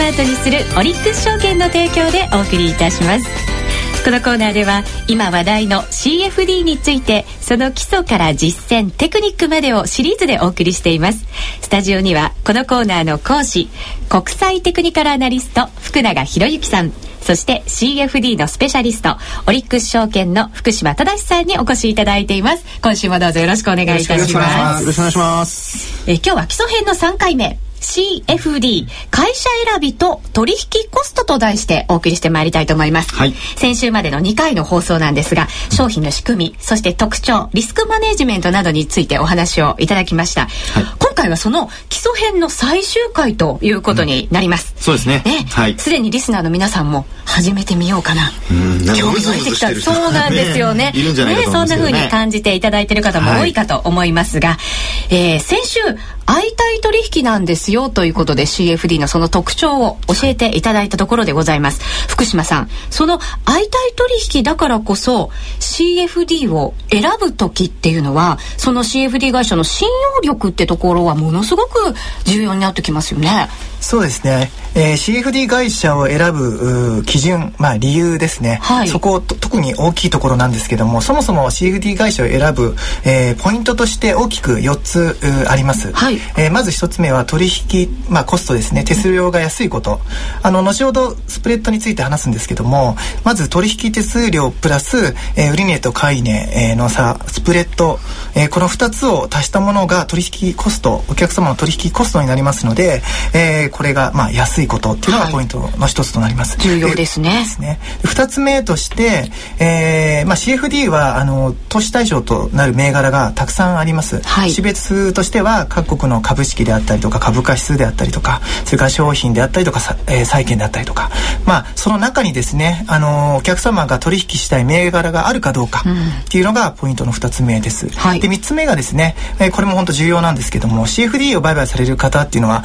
マートにするオリックス証券の提供でお送りいたします。このコーナーでは今話題の CFD についてその基礎から実践テクニックまでをシリーズでお送りしています。スタジオにはこのコーナーの講師国際テクニカルアナリスト福永博之さん。そして CFD のスペシャリストオリックス証券の福島正さんにお越しいただいています。今週もどうぞよろしくお願いいたします。よろしくお願いします。え今日は基礎編の3回目 CFD 会社選びと取引コストと題してお送りしてまいりたいと思います、はい、先週までの2回の放送なんですが商品の仕組みそして特徴リスクマネジメントなどについてお話をいただきました、はい、今回はその基礎編の最終回ということになります、うん、そうですね。はい。すでにリスナーの皆さんも始めてみようかな興味湧いてきたそうなんですよね。いるんじゃないかと思います、ね、そんな風に感じていただいている方も多いかと思いますが、はい、えー、先週相対取引なんですよということで CFD のその特徴を教えていただいたところでございます。福島さん、その相対取引だからこそ CFD を選ぶ時っていうのは、その CFD 会社の信用力ってところはものすごく重要になってきますよね。そうですね、えー、CFD 会社を選ぶ基準、まあ、理由ですね、はい、そこ特に大きいところなんですけどもそもそも CFD 会社を選ぶ、えー、ポイントとして大きく4つあります、はい、えー、まず1つ目は取引、まあ、コストですね。手数料が安いこと。あの後ほどスプレッドについて話すんですけどもまず取引手数料プラス、えー、売値と買値の差スプレッド、えー、この2つを足したものが取引コストお客様の取引コストになりますので、えーこれがまあ安いことっていうのがポイントの一つとなります。はい、重要ですね。ですね。二つ目として、えー、まあ CFD はあの投資対象となる銘柄がたくさんあります。はい、種別としては各国の株式であったりとか株価指数であったりとか、それから商品であったりとか、えー、債券であったりとか、まあその中にですね、あのお客様が取引したい銘柄があるかどうかっていうのがポイントの二つ目です。はい、で三つ目がですね、えー、これも本当重要なんですけども、CFD を売買される方っていうのは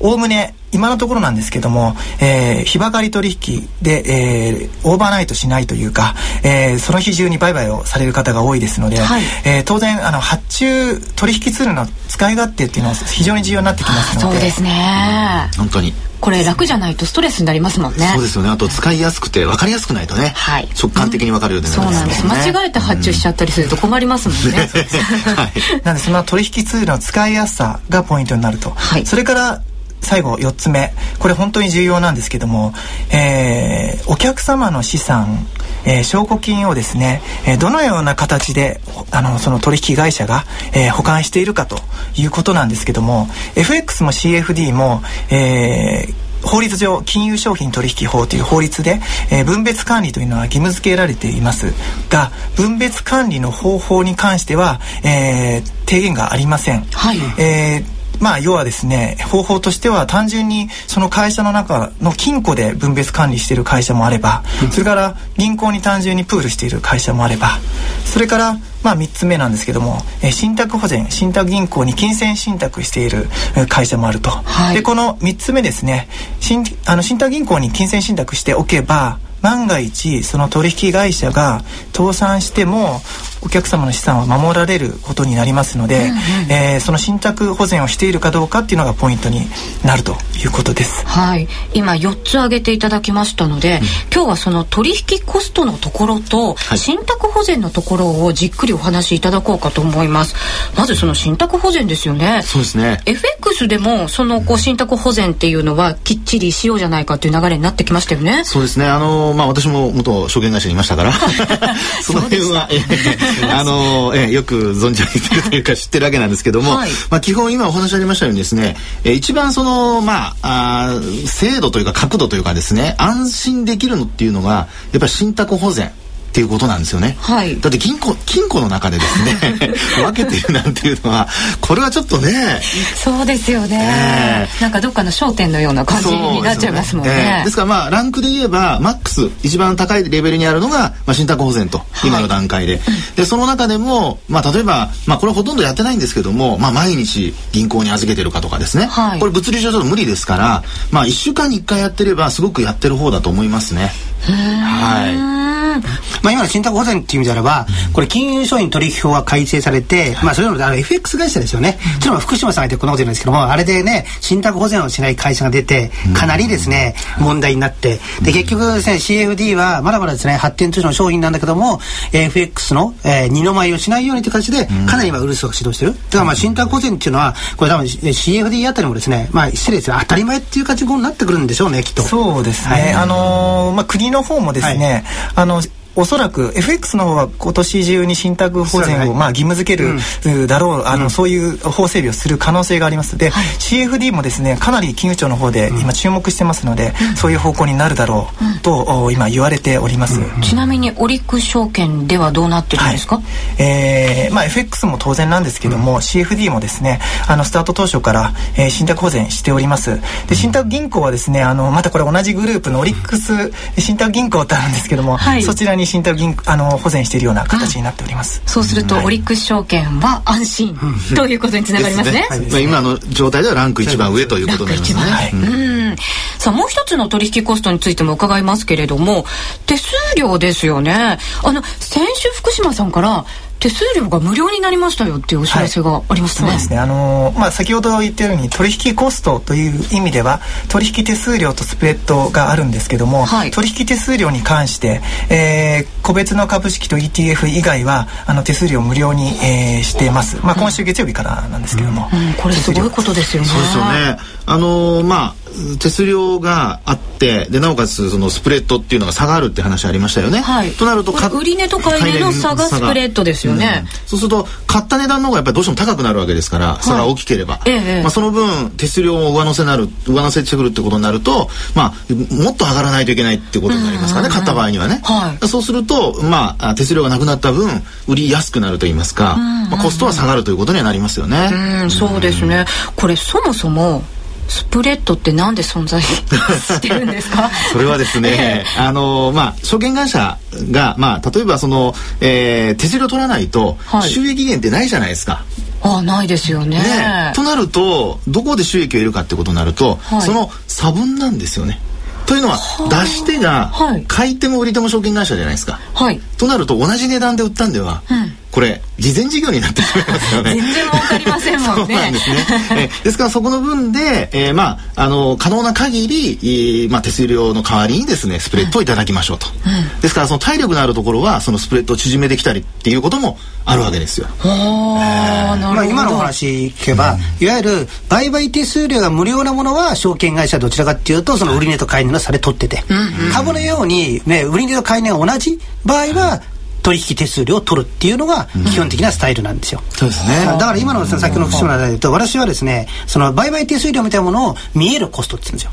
おおむね今のところなんですけども、えー、日ばかり取引で、えー、オーバーナイトしないというか、えー、その日中に売買をされる方が多いですので、はい、えー、当然あの発注取引ツールの使い勝手っていうのは非常に重要になってきますので。そうですね、うん、本当に。これ楽じゃないとストレスになりますもんね。そうですよね。あと使いやすくて分かりやすくないとね、はい、直感的に分かるようになります、ね、そうなんです。間違えて発注しちゃったりすると困りますもんね、はい、なんでその取引ツールの使いやすさがポイントになると、はい、それから最後4つ目。これ本当に重要なんですけども、えー、お客様の資産えー、証拠金をですね、えー、どのような形であのその取引会社が、えー、保管しているかということなんですけども FX も CFD も、えー法律上金融商品取引法という法律で、えー、分別管理というのは義務付けられています。が分別管理の方法に関しては、えー、提言がありません、はい。えーまあ、要はですね方法としては単純にその会社の中の金庫で分別管理している会社もあれば、それから銀行に単純にプールしている会社もあればそれからまあ、3つ目なんですけども、えー、信託保全信託銀行に金銭信託している会社もあると、はい、でこの3つ目ですね信あの信託銀行に金銭信託しておけば万が一その取引会社が倒産してもお客様の資産は守られることになりますので、うんうん、えー、その信託保全をしているかどうかっていうのがポイントになるということです。はい、今4つ挙げていただきましたので、うん、今日はその取引コストのところと、信託保全のところをじっくりお話しいただこうかと思います。まずその信託保全ですよね。そうですね。FX でもそのこう信託保全っていうのはきっちりしようじゃないかという流れになってきましたよね。そうですね。あのまあ私も元証券会社にいましたから その辺は あの、えよく存じ上げてるというか知ってるわけなんですけども、はい、まあ基本今お話ありましたようにですね、え一番そのまああ精度というか角度というかですね安心できるのっていうのがやっぱり信託保全っていうことなんですよね。はい。だって金庫金庫の中でですね 分けているなんていうのはこれはちょっとね。そうですよね。えー、なんかどっかの商店のような感じになっちゃいますもんね。ねえー、ですからまあランクで言えばマックス一番高いレベルにあるのがまあ信託保全と、はい、今の段階で、でその中でもまあ例えばまあこれほとんどやってないんですけどもまあ毎日銀行に預けてるかとかですね。はい、これ物理上ちょっと無理ですからまあ一週間に一回やってればすごくやってる方だと思いますね。はい。まあ、今の信託保全っていう意味であれば、これ金融商品取引法が改正されて、まあ、それのあの FX 会社ですよね。ちょっと福島さんが言ってこんなこと言うんですけども、あれでね、信託保全をしない会社が出て、かなりですね、問題になって、で、結局ですね、CFD はまだまだですね、発展途上の商品なんだけども、FX の、えー、二の舞をしないようにという形で、かなり今、ウルスが指導してる。だからまあ、信託保全っていうのは、これ多分 CFD あたりもですね、まあ、失礼です当たり前っていう感じになってくるんでしょうね、きっと。そうですね。はい、あのー、まあ、国の方もですね、はい、あの、おそらく FX の方は今年中に信託保全をまあ義務付けるだろう、あのそういう法整備をする可能性があります。で、はい、CFD もですねかなり金融庁の方で今注目してますので、そういう方向になるだろうと今言われております、ちなみにオリックス証券ではどうなってるんですか、はい、えー、まあ FX も当然なんですけども、CFD もですねあのスタート当初から、えー、信託保全しております。で信託銀行はですねあのまたこれ同じグループのオリックス信託銀行ってあるんですけども、はい、そちらにに信託銀あの保全しているような形になっております。そうすると、オリックス証券は安心ということにつながりますね。まあ今の状態ではランク一番上ということになりますね。はい、うん。さあもう一つの取引コストについても伺いますけれども、手数料ですよね。あの先週福島さんから手数料が無料になりましたよっていうお知らせがありましたね。はい、そうですね。あのー、まあ先ほど言ったように取引コストという意味では取引手数料とスプレッドがあるんですけども、はい、取引手数料に関して、えー、個別の株式と ETF 以外はあの手数料無料に、えー、しています。まあ今週月曜日からなんですけども、うんうん、これすごいことですよね。そうですよね。あのー、まあ手数料があってでなおかつそのスプレッドっていうのが差があるって話ありましたよね。はい、となると売値と買い値の差がスプレッドですよね、うん、そうすると買った値段の方がやっぱりどうしても高くなるわけですから、はい、差が大きければ、ええ、まあ、その分手数料を上乗せなる上乗せしてくるってことになると、まあ、もっと上がらないといけないってことになりますからね、買った場合にはね。はい、そうすると、まあ、手数料がなくなった分売りやすくなると言いますか、まあ、コストは下がるということにはなりますよね。うん、そうですね。これそもそもスプレッドってなんで存在 してるんですか？それはですね、あのまあ証券会社がまあ例えばその、えー、手数料取らないと収益源ってないじゃないですか。あないですよね、ね、となるとどこで収益を得るかってことになると、はい、その差分なんですよね。というのは出し手が買い手も売り手も証券会社じゃないですか。はい、となると同じ値段で売ったんでは、うん、これ事前事業になってしまいますよね。全然わかりませんもんね。そうなんですね。えですからそこの分で、えー、まああの可能な限り、えー、まあ手数料の代わりにですねスプレッドをいただきましょうと。うん、ですからその体力のあるところはそのスプレッドを縮めてきたりっていうこともあるわけですよ。えー、まあ今のお話聞けば、うん、いわゆる売買手数料が無料なものは証券会社どちらかっていうとその売値と買い値の差で取ってて、うんうん、株のようにね売値と買い値が同じ場合は取引手数料を取るっていうのが基本的なスタイルなんですよ。うん、そうですね。だから今のさっきの福島で言うと、私はですね、その売買手数料みたいなものを見えるコストって言うんですよ。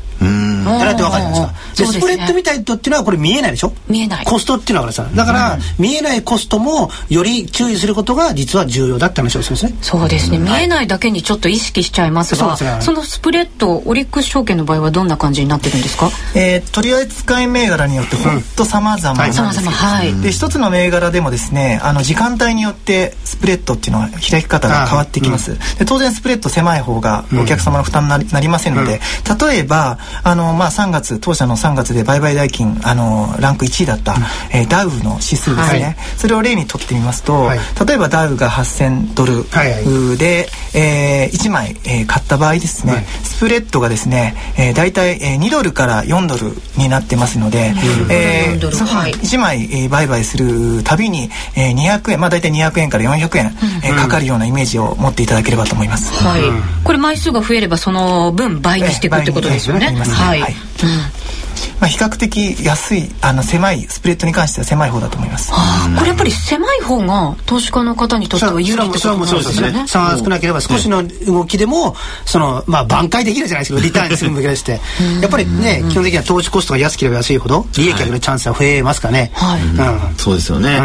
うん。やられてわかるんですか。で、スプレッドみたいとっていうのはこれ見えないでしょ？見えない。コストっていうのはさ、だから、見えないコストもより注意することが実は重要だって話をするんですね。そうですね。見えないだけにちょっと意識しちゃいますが、そのスプレッド、オリックス証券の場合はどんな感じになってるんですか？えー、取り扱い銘柄によって本当様々なんですけど、はい、で、一つの銘柄でもですね、あの時間帯によってスプレッドっていうのは開き方が変わってきます、うん、で当然スプレッド狭い方がお客様の負担になり,、なりませんので、うん、例えばあの、まあ、3月当社の3月で売買代金あのランク1位だった、うん、えー、ダウの指数ですね、はい、それを例にとってみますと、はい、例えばダウが8000ドルで、はいはい、えー、1枚、えー、買った場合ですね、はい、スプレッドがですね、えー、大体、えー、2ドルから4ドルになってますので、うん、えー、1枚、えー、売買するたびに、えー200円まあ大体200円から400円、えー、かかるようなイメージを持っていただければと思います、はい、これ枚数が増えればその分倍にしていくってことですよね、はい、はい、まあ、比較的安いあの狭いスプレッドに関しては狭い方だと思います。はあ、これやっぱり狭い方が投資家の方にとっては有利ってことなんですね。差が少なければ少しの動きでもそのまあ挽回できるじゃないですけどリターンする向けでして、やっぱりね基本的には投資コストが安ければ安いほど利益上げるチャンスは増えますからね。はい。うん、そうですよね。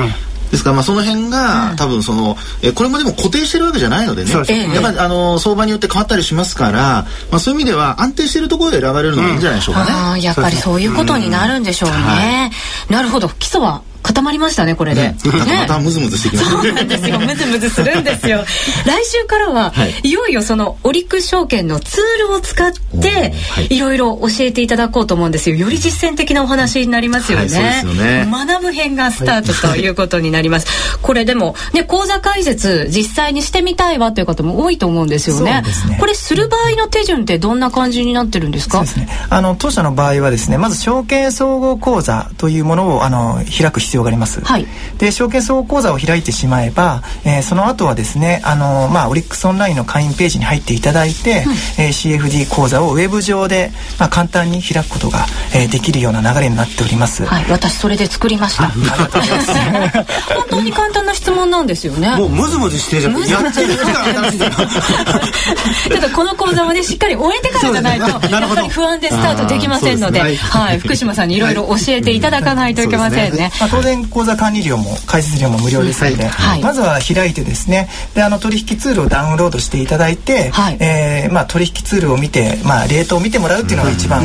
ですからまあその辺が、多分そのえこれもでも固定してるわけじゃないのでね。やっぱりあの相場によって変わったりしますから、まあ、そういう意味では安定しているところで選ばれるのがいいんじゃないでしょうかね。あやっぱりそういうことになるんでしょうね。なるほど。基礎は固固まりましたねこれで、ね、またムズムズしてきました。そうなんですよ。ムズムズするんですよ。来週からは、はい、いよいよそのオリックス証券のツールを使って、はい、いろいろ教えていただこうと思うんですよ。より実践的なお話になりますよね。はい、ね。学ぶ編がスタートということになります、これでもね講座解説実際にしてみたいわという方も多いと思うんですよね、ね、これする場合の手順ってどんな感じになってるんですか？そうですね。あの当社の場合はですねまず証券総合講座というものをあの開く必要があります、はい、で証券総合講座を開いてしまえば、えー、その後はですねあの、まあ、オリックスオンラインの会員ページに入っていただいて、うん、えー、CFD 講座をウェブ上で、まあ、簡単に開くことが、えー、できるような流れになっております、はい、私それで作りました。本当に簡単な質問なんですよね。もうムズムズしてじゃん。やってるから ちょっとこの講座はねしっかり終えてからじゃないとやっぱり不安でスタートできませんので、はい、福島さんにいろいろ教えていただかないといけませんね。まあ、当然口座管理料も解説料も無料ですので、まずは開いてですねであの取引ツールをダウンロードしていただいて、はい、えー、まあ、取引ツールを見て、まあ、レートを見てもらうっていうのが一番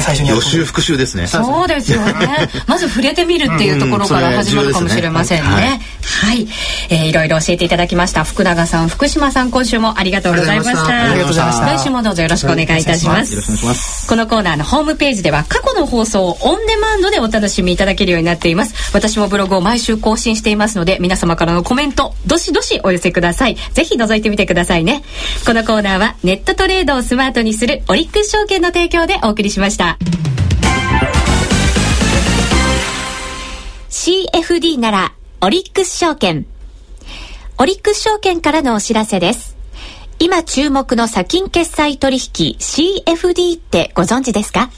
最初に予習復習ですね。そうですよね。まず触れてみるっていうところから始まるかもしれませんね、はい、はい、えー、いろいろ教えていただきました。福永さん福島さん今週もありがとうございました。ありがとうございました。来週もどうぞよろしくお願いいたします。よろしくお願いします。このコーナーのホームページでは過去の放送をオンデマンドでお楽しみいただけるようになっています。私もブログを毎週更新していますので皆様からのコメントどしどしお寄せください。ぜひ覗いてみてくださいね。このコーナーはネットトレードをスマートにするオリックス証券の提供でお送りしました。CFD ならオリックス証券。オリックス証券からのお知らせです。今注目の先金決済取引 CFD ってご存知ですか？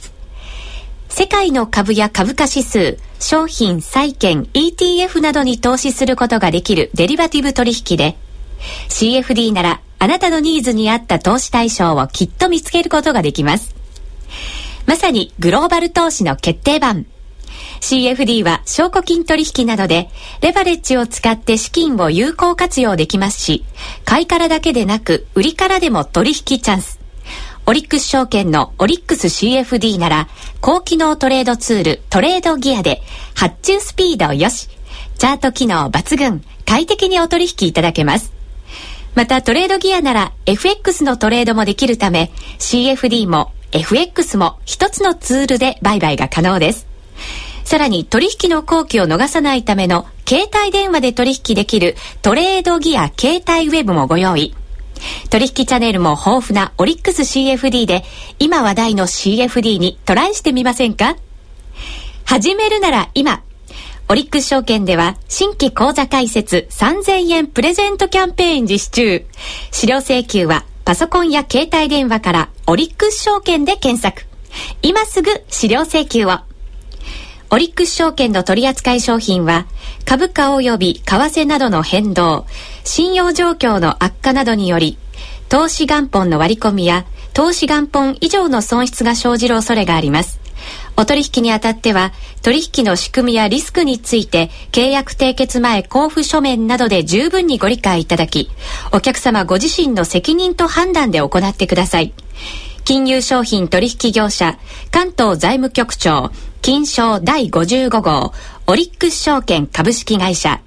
世界の株や株価指数、商品、債券、ETF などに投資することができるデリバティブ取引で、CFD ならあなたのニーズに合った投資対象をきっと見つけることができます。まさにグローバル投資の決定版。CFD は証拠金取引などでレバレッジを使って資金を有効活用できますし、買いからだけでなく売りからでも取引チャンス。オリックス証券のオリックス CFD なら高機能トレードツールトレードギアで発注スピードよし、チャート機能抜群、快適にお取引いただけます。またトレードギアなら FX のトレードもできるため CFD も FX も一つのツールで売買が可能です。さらに取引の後期を逃さないための携帯電話で取引できるトレードギア携帯ウェブもご用意。取引チャンネルも豊富なオリックス CFD で今話題の CFD にトライしてみませんか？始めるなら今。オリックス証券では新規口座開設3000円プレゼントキャンペーン実施中。資料請求はパソコンや携帯電話からオリックス証券で検索。今すぐ資料請求を。オリックス証券の取扱い商品は、株価及び為替などの変動、信用状況の悪化などにより、投資元本の割り込みや、投資元本以上の損失が生じる恐れがあります。お取引にあたっては、取引の仕組みやリスクについて、契約締結前交付書面などで十分にご理解いただき、お客様ご自身の責任と判断で行ってください。金融商品取引業者、関東財務局長、金賞第55号、オリックス証券株式会社、